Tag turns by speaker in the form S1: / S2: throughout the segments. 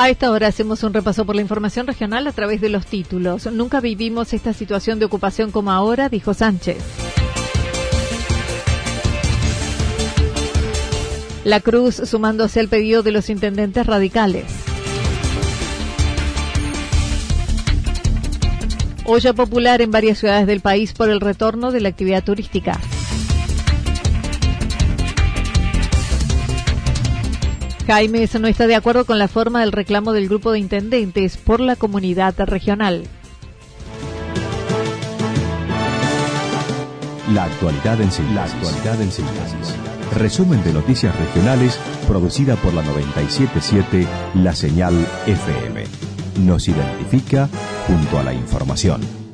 S1: A esta hora hacemos un repaso por la información regional a través de los títulos. Nunca vivimos esta situación de ocupación como ahora, dijo Sánchez. La Cruz sumándose al pedido de los intendentes radicales. Olla popular en varias ciudades del país por el retorno de la actividad turística. Jaime no está de acuerdo con la forma del reclamo del grupo de intendentes por la comunidad regional.
S2: La actualidad en síntesis. La actualidad en síntesis. Resumen de noticias regionales producida por la 977 La Señal FM. Nos identifica junto a la información.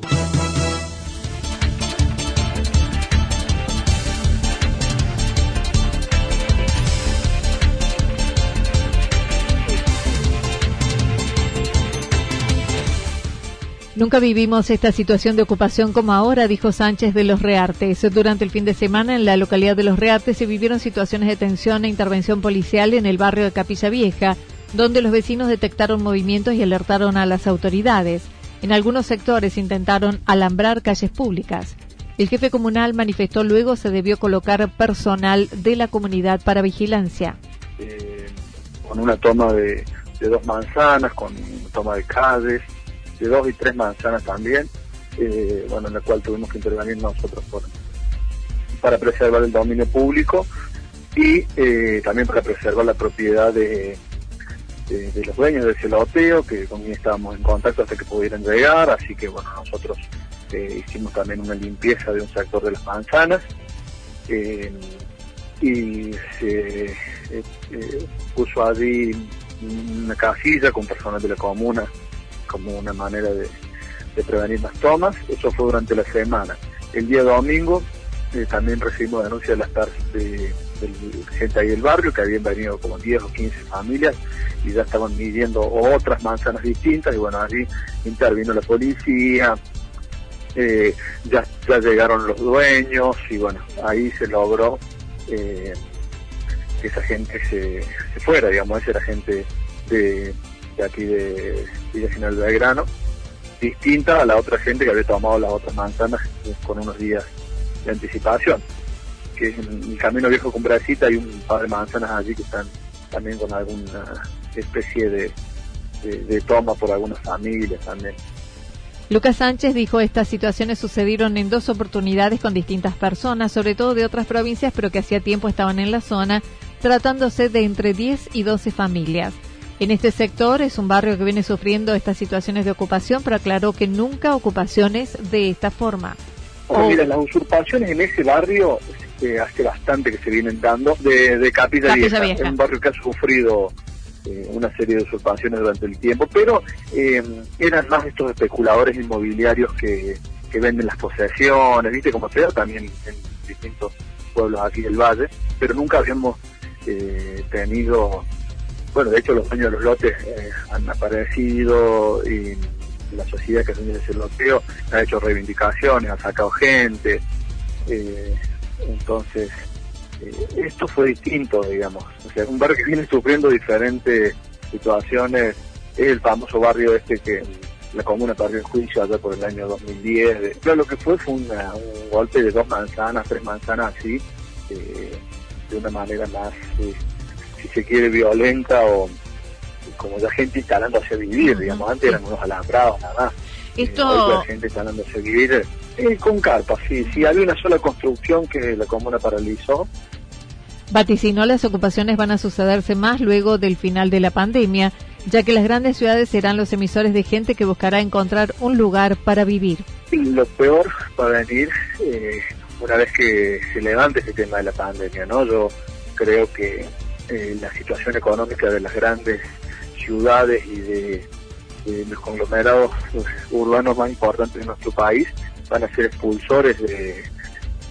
S1: Nunca vivimos esta situación de ocupación como ahora, dijo Sánchez de los Reartes. Durante el fin de semana en la localidad de los Reartes se vivieron situaciones de tensión e intervención policial en el barrio de Capilla Vieja, donde los vecinos detectaron movimientos y alertaron a las autoridades. En algunos sectores intentaron alambrar calles públicas. El jefe comunal manifestó luego se debió colocar personal de la comunidad para vigilancia.
S3: Eh, con una toma de, dos manzanas, con toma de calles de dos y tres manzanas también, eh, bueno, en la cual tuvimos que intervenir nosotros por, para preservar el dominio público y eh, también para preservar la propiedad de, los dueños del celoteo, que con quien estábamos en contacto hasta que pudieran llegar, así que bueno, nosotros eh, hicimos también una limpieza de un sector de las manzanas y se puso allí una casilla con personas de la comuna como una manera de, prevenir las tomas. Eso fue durante la semana. El día domingo eh, también recibimos denuncias de las de, gente ahí del barrio que habían venido como 10 o 15 familias y ya estaban midiendo otras manzanas distintas y bueno, allí intervino la policía, eh, ya, ya llegaron los dueños y bueno, ahí se logró eh, que esa gente se, se fuera, digamos, esa era gente de, de aquí de Villa General Belgrano, distinta a la otra gente que había tomado las otras manzanas con unos días de anticipación. Que en el camino viejo con Brasita hay un par de manzanas allí que están también con alguna especie de, de, toma por algunas familias también.
S1: Lucas Sánchez dijo estas situaciones sucedieron en dos oportunidades con distintas personas, sobre todo de otras provincias, pero que hacía tiempo estaban en la zona, tratándose de entre 10 y 12 familias. En este sector es un barrio que viene sufriendo estas situaciones de ocupación, pero aclaró que nunca ocupaciones de esta forma.
S3: mira, las usurpaciones en ese barrio este, hace bastante que se vienen dando de, Capilla, Vieja. Es un barrio que ha sufrido eh, una serie de usurpaciones durante el tiempo, pero eh, eran más estos especuladores inmobiliarios que, venden las posesiones, viste como sea, también en distintos pueblos aquí del valle, pero nunca habíamos eh, tenido bueno, de hecho los dueños de los lotes eh, han aparecido y la sociedad que hace ese loteo ha hecho reivindicaciones, ha sacado gente. Eh, entonces, eh, esto fue distinto, digamos. O sea, un barrio que viene sufriendo diferentes situaciones es el famoso barrio este que la comuna perdió el juicio allá por el año 2010. Pero lo que fue fue un golpe de dos manzanas, tres manzanas así, eh, de una manera más, si se quiere, violenta o como la gente instalándose a vivir, digamos, antes eran unos alambrados nada más.
S1: Esto...
S3: la gente instalándose a vivir con carpas, sí, sí, había una sola construcción que la comuna paralizó.
S1: Vaticinó las ocupaciones van a sucederse más luego del final de la pandemia ya que las grandes ciudades serán los emisores de gente que buscará encontrar un lugar para vivir.
S3: Lo peor va a venir eh, una vez que se levante este tema de la pandemia, ¿no? Yo creo que eh, la situación económica de las grandes ciudades y de, los conglomerados urbanos más importantes de nuestro país van a ser expulsores de,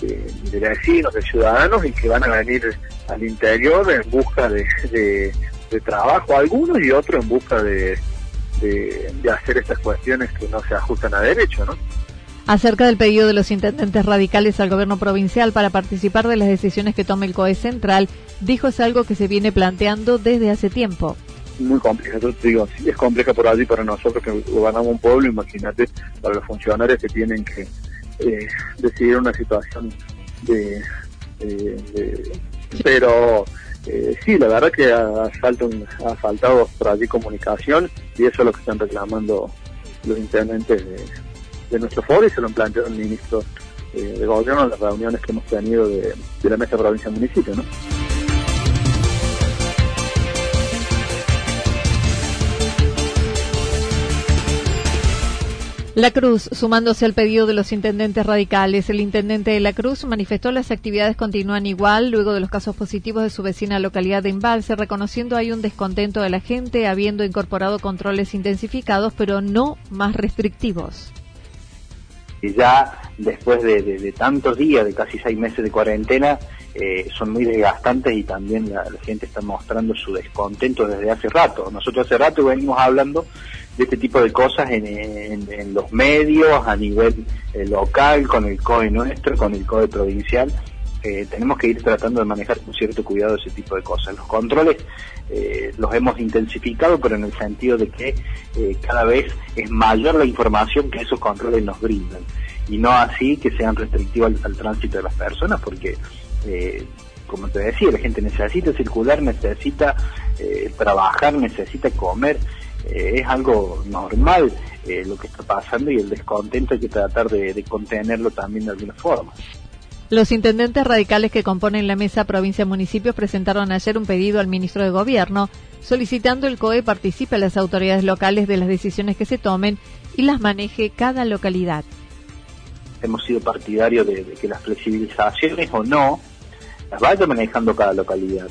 S3: de, vecinos, de ciudadanos y que van a venir al interior en busca de de trabajo algunos y otros en busca de, de, hacer estas cuestiones que no se ajustan a derecho, ¿no?
S1: Acerca del pedido de los intendentes radicales al gobierno provincial para participar de las decisiones que tome el COE central, dijo es algo que se viene planteando desde hace tiempo.
S3: Muy compleja, yo te digo, es compleja por allí para nosotros que gobernamos un pueblo, imagínate para los funcionarios que tienen que eh, decidir una situación de, pero eh, sí, la verdad que ha, ha faltado por allí comunicación y eso es lo que están reclamando los intendentes de, nuestro foro y se lo han planteado el ministro eh, de gobierno en las reuniones que hemos tenido de, de la mesa provincia municipio, ¿no?
S1: La Cruz, sumándose al pedido de los intendentes radicales, el intendente de La Cruz manifestó las actividades continúan igual luego de los casos positivos de su vecina localidad de Embalse, reconociendo hay un descontento de la gente, habiendo incorporado controles intensificados, pero no más restrictivos.
S4: Y ya después de, tantos días, de casi seis meses de cuarentena, eh, son muy desgastantes y también la, la gente está mostrando su descontento desde hace rato. Nosotros hace rato venimos hablando de este tipo de cosas en, los medios, a nivel eh, local, con el COE nuestro, con el COE provincial. Eh, tenemos que ir tratando de manejar con cierto cuidado ese tipo de cosas. Los controles eh, los hemos intensificado, pero en el sentido de que cada vez es mayor la información que esos controles nos brindan y no así que sean restrictivos al, tránsito de las personas, porque como te decía, la gente necesita circular, necesita trabajar, necesita comer eh, es algo normal eh, lo que está pasando y el descontento hay que tratar de, contenerlo también de alguna forma.
S1: Los intendentes radicales que componen la mesa provincia-municipios presentaron ayer un pedido al ministro de Gobierno solicitando el COE participe a las autoridades locales de las decisiones que se tomen y las maneje cada localidad.
S4: Hemos sido partidarios de, que las flexibilizaciones o no las vaya manejando cada localidad.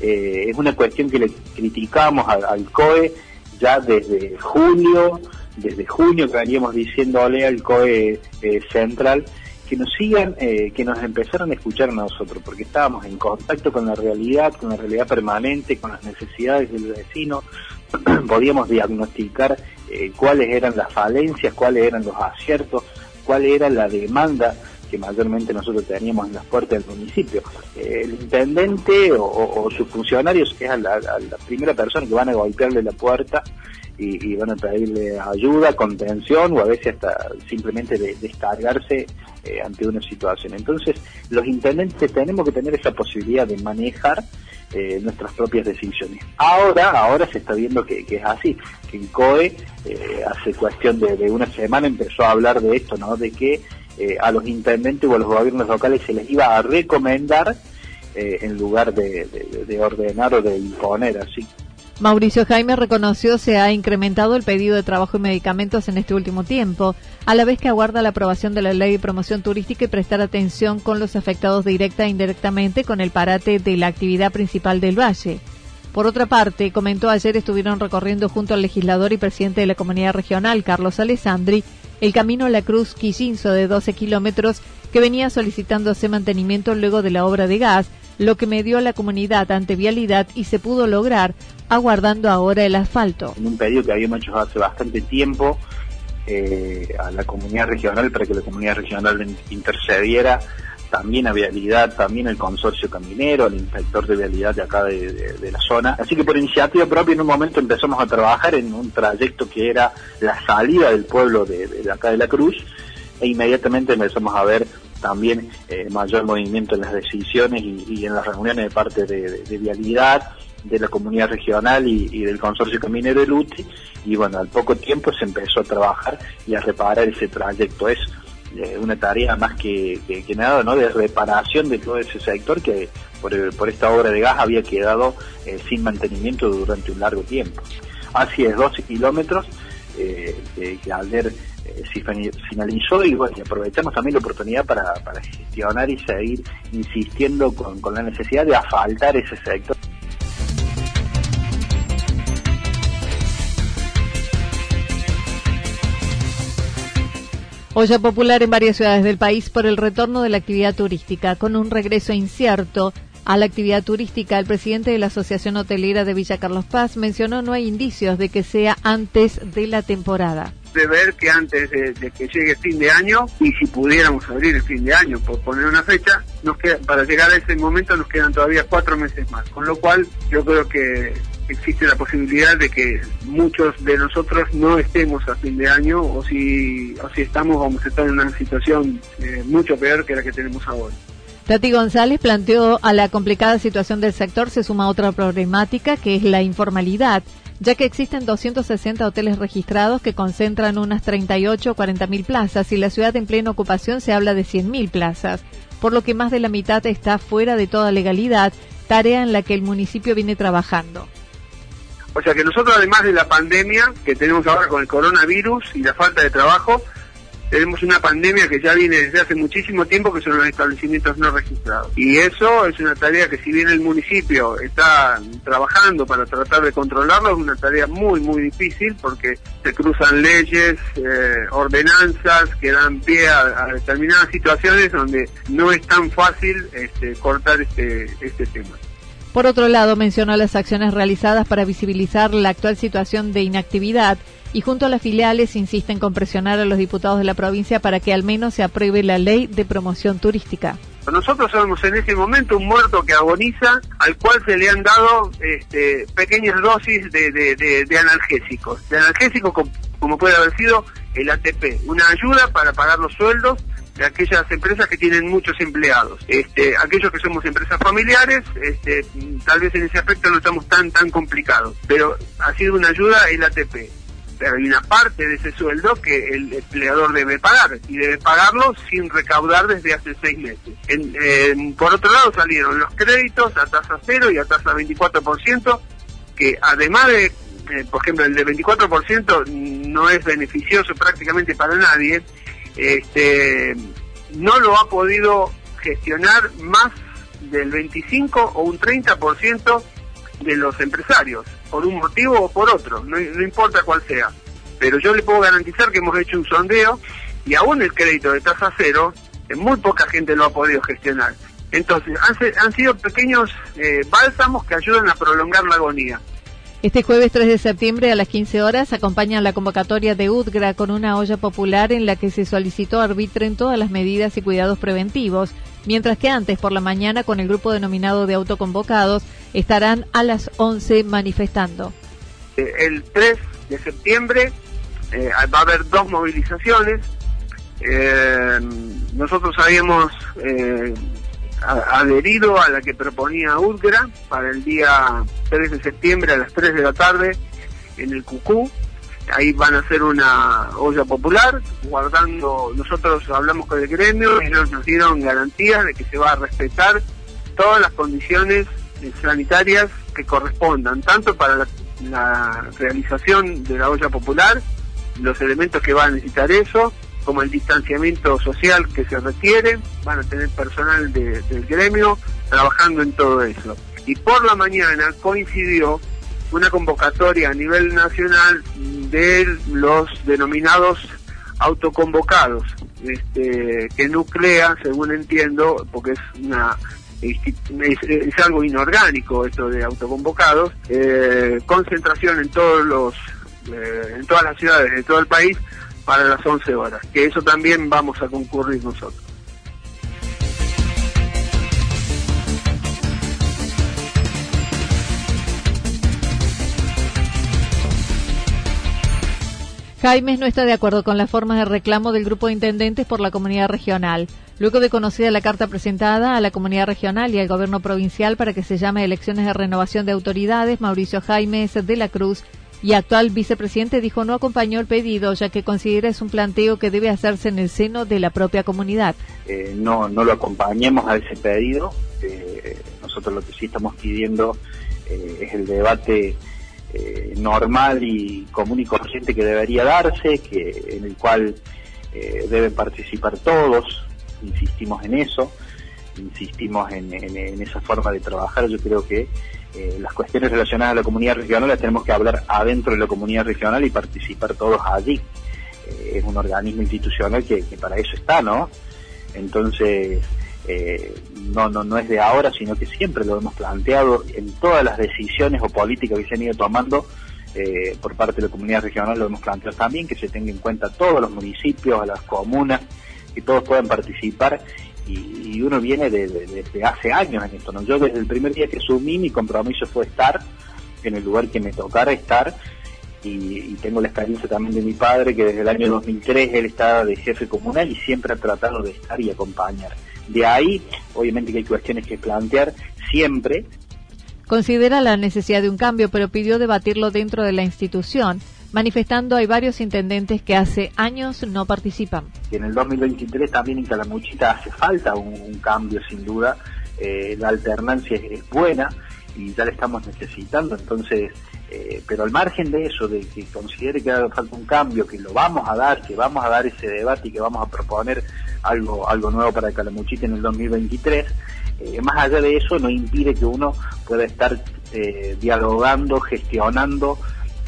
S4: Eh, es una cuestión que le criticamos al COE ya desde julio, desde junio que veníamos diciéndole al COE eh, central que nos sigan, eh, que nos empezaron a escuchar a nosotros, porque estábamos en contacto con la realidad, con la realidad permanente, con las necesidades del vecino, podíamos diagnosticar eh, cuáles eran las falencias, cuáles eran los aciertos, cuál era la demanda que mayormente nosotros teníamos en las puertas del municipio. el intendente o, sus funcionarios es la, la, primera persona que van a golpearle la puerta y, van a pedirle ayuda, contención o a veces hasta simplemente de, descargarse eh, ante una situación. Entonces, los intendentes tenemos que tener esa posibilidad de manejar eh, nuestras propias decisiones. Ahora, ahora se está viendo que, es así, que el COE eh, hace cuestión de, una semana empezó a hablar de esto, ¿no? De que eh, a los intendentes o a los gobiernos locales se les iba a recomendar en lugar de, ordenar o de imponer así.
S1: Mauricio Jaime reconoció se ha incrementado el pedido de trabajo y medicamentos en este último tiempo, a la vez que aguarda la aprobación de la ley de promoción turística y prestar atención con los afectados directa e indirectamente con el parate de la actividad principal del valle. Por otra parte, comentó ayer estuvieron recorriendo junto al legislador y presidente de la comunidad regional, Carlos Alessandri, el camino a la Cruz Quillinzo de 12 kilómetros que venía solicitándose mantenimiento luego de la obra de gas, lo que medió a la comunidad ante vialidad y se pudo lograr, aguardando ahora el asfalto.
S4: En un pedido que habíamos hecho hace bastante tiempo eh, a la comunidad regional para que la comunidad regional intercediera también a Vialidad, también el consorcio caminero, el inspector de Vialidad de acá de, la zona. Así que por iniciativa propia en un momento empezamos a trabajar en un trayecto que era la salida del pueblo de, acá de la Cruz e inmediatamente empezamos a ver también eh, mayor movimiento en las decisiones y, en las reuniones de parte de, Vialidad, de la comunidad regional y, del consorcio caminero de Luti y bueno, al poco tiempo se empezó a trabajar y a reparar ese trayecto. Es eh, una tarea más que, nada ¿no? de reparación de todo ese sector que por, por esta obra de gas había quedado eh, sin mantenimiento durante un largo tiempo. Así es, 12 kilómetros que ayer eh, finalizó y, bueno, aprovechamos también la oportunidad para, para gestionar y seguir insistiendo con, con la necesidad de asfaltar ese sector.
S1: Olla popular en varias ciudades del país por el retorno de la actividad turística. Con un regreso incierto a la actividad turística, el presidente de la Asociación Hotelera de Villa Carlos Paz mencionó no hay indicios de que sea antes de la temporada
S5: de ver que antes de, que llegue fin de año y si pudiéramos abrir el fin de año por poner una fecha nos queda, para llegar a ese momento nos quedan todavía cuatro meses más con lo cual yo creo que existe la posibilidad de que muchos de nosotros no estemos a fin de año o si, o si estamos vamos a estar en una situación eh, mucho peor que la que tenemos ahora.
S1: Tati González planteó a la complicada situación del sector se suma otra problemática que es la informalidad, ya que existen 260 hoteles registrados que concentran unas 38 o 40 mil plazas y la ciudad en plena ocupación se habla de 100 mil plazas, por lo que más de la mitad está fuera de toda legalidad, tarea en la que el municipio viene trabajando.
S5: O sea que nosotros además de la pandemia que tenemos ahora con el coronavirus y la falta de trabajo, tenemos una pandemia que ya viene desde hace muchísimo tiempo que son los establecimientos no registrados. Y eso es una tarea que si bien el municipio está trabajando para tratar de controlarlo, es una tarea muy, muy difícil porque se cruzan leyes, eh, ordenanzas que dan pie a, determinadas situaciones donde no es tan fácil este, cortar este, este tema.
S1: Por otro lado, mencionó las acciones realizadas para visibilizar la actual situación de inactividad y junto a las filiales insisten con presionar a los diputados de la provincia para que al menos se apruebe la ley de promoción turística.
S5: Nosotros somos en ese momento un muerto que agoniza, al cual se le han dado este, pequeñas dosis de, analgésicos. De analgésicos como puede haber sido el ATP, una ayuda para pagar los sueldos de aquellas empresas que tienen muchos empleados. Este, aquellos que somos empresas familiares, este, tal vez en ese aspecto no estamos tan tan complicados, pero ha sido una ayuda el ATP. Hay una parte de ese sueldo que el empleador debe pagar y debe pagarlo sin recaudar desde hace seis meses. por otro lado salieron los créditos a tasa cero y a tasa 24%, que además de, eh, por ejemplo, el de 24% no es beneficioso prácticamente para nadie, este, no lo ha podido gestionar más del 25 o un 30% de los empresarios, por un motivo o por otro, no, importa cuál sea. Pero yo le puedo garantizar que hemos hecho un sondeo y aún el crédito de tasa cero, muy poca gente lo ha podido gestionar. Entonces, han, sido pequeños eh, bálsamos que ayudan a prolongar la agonía.
S1: Este jueves 3 de septiembre a las 15 horas acompañan la convocatoria de UDGRA con una olla popular en la que se solicitó arbitren todas las medidas y cuidados preventivos, mientras que antes por la mañana con el grupo denominado de autoconvocados estarán a las 11 manifestando.
S5: Eh, el 3 de septiembre eh, va a haber dos movilizaciones. Eh, nosotros habíamos adherido a la que proponía UDGRA para el día 3 de septiembre a las 3 de la tarde en el Cucú. Ahí van a hacer una olla popular, guardando, nosotros hablamos con el gremio ellos nos dieron garantías de que se va a respetar todas las condiciones sanitarias que correspondan, tanto para la, la realización de la olla popular, los elementos que va a necesitar eso, como el distanciamiento social que se requiere, van a tener personal del gremio trabajando en todo eso. Y por la mañana coincidió una convocatoria a nivel nacional de los denominados autoconvocados, este, que nuclea, según entiendo, porque es una es, algo inorgánico esto de autoconvocados, eh, concentración en todos los eh, en todas las ciudades de todo el país para las 11 horas, que eso también vamos a concurrir nosotros.
S1: Jaimes no está de acuerdo con las formas de reclamo del grupo de intendentes por la comunidad regional. Luego de conocida la carta presentada a la comunidad regional y al gobierno provincial para que se llame elecciones de renovación de autoridades, Mauricio Jaimes de la Cruz y actual vicepresidente dijo no acompañó el pedido ya que considera es un planteo que debe hacerse en el seno de la propia comunidad.
S4: Eh, no, no lo acompañemos a ese pedido. Eh, nosotros lo que sí estamos pidiendo eh, es el debate normal y común y corriente que debería darse, que en el cual deben participar todos. Insistimos en eso, insistimos en esa forma de trabajar. Yo creo que eh, las cuestiones relacionadas a la comunidad regional las tenemos que hablar adentro de la comunidad regional y participar todos allí. Eh, es un organismo institucional que, para eso está, ¿no? Entonces, eh, no, no, no es de ahora, sino que siempre lo hemos planteado en todas las decisiones o políticas que se han ido tomando por parte de la comunidad regional, lo hemos planteado también, que se tenga en cuenta todos los municipios, las comunas, que todos puedan participar y, uno viene desde hace años en esto. ¿no? Yo desde el primer día que asumí mi compromiso fue estar en el lugar que me tocara estar y, tengo la experiencia también de mi padre que desde el año 2003 él estaba de jefe comunal y siempre ha tratado de estar y acompañar. De ahí, obviamente que hay cuestiones que plantear siempre.
S1: Considera la necesidad de un cambio, pero pidió debatirlo dentro de la institución manifestando hay varios intendentes que hace años no participan.
S4: Y en el 2023 también en Calamuchita hace falta un, cambio sin duda, eh, la alternancia es, buena y ya la estamos necesitando, entonces, eh, pero al margen de eso, de que considere que hace falta un cambio, que lo vamos a dar, que vamos a dar ese debate y que vamos a proponer algo, algo nuevo para Calamuchita en el 2023, eh, más allá de eso no impide que uno pueda estar dialogando, gestionando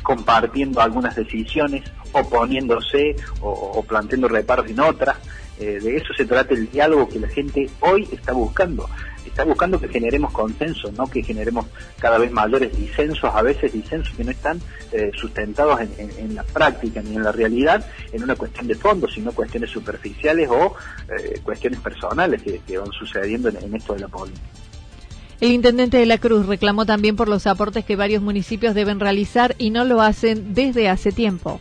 S4: compartiendo algunas decisiones, oponiéndose o, planteando reparos en otras. Eh, de eso se trata el diálogo que la gente hoy está buscando. Está buscando que generemos consenso, no que generemos cada vez mayores disensos, a veces disensos que no están eh, sustentados en, la práctica ni en la realidad, en una cuestión de fondo, sino cuestiones superficiales o eh, cuestiones personales que, van sucediendo en esto de la política.
S1: El intendente de la Cruz reclamó también por los aportes que varios municipios deben realizar y no lo hacen desde hace tiempo.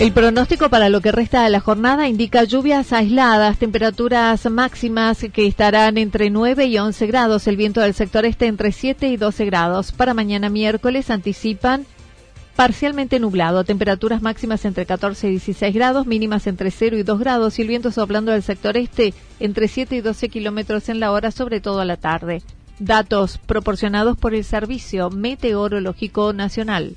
S1: El pronóstico para lo que resta de la jornada indica lluvias aisladas, temperaturas máximas que estarán entre 9 y 11 grados, el viento del sector este entre 7 y 12 grados. Para mañana miércoles anticipan parcialmente nublado, temperaturas máximas entre 14 y 16 grados, mínimas entre 0 y 2 grados y el viento soplando del sector este entre 7 y 12 kilómetros en la hora, sobre todo a la tarde. Datos proporcionados por el Servicio Meteorológico Nacional.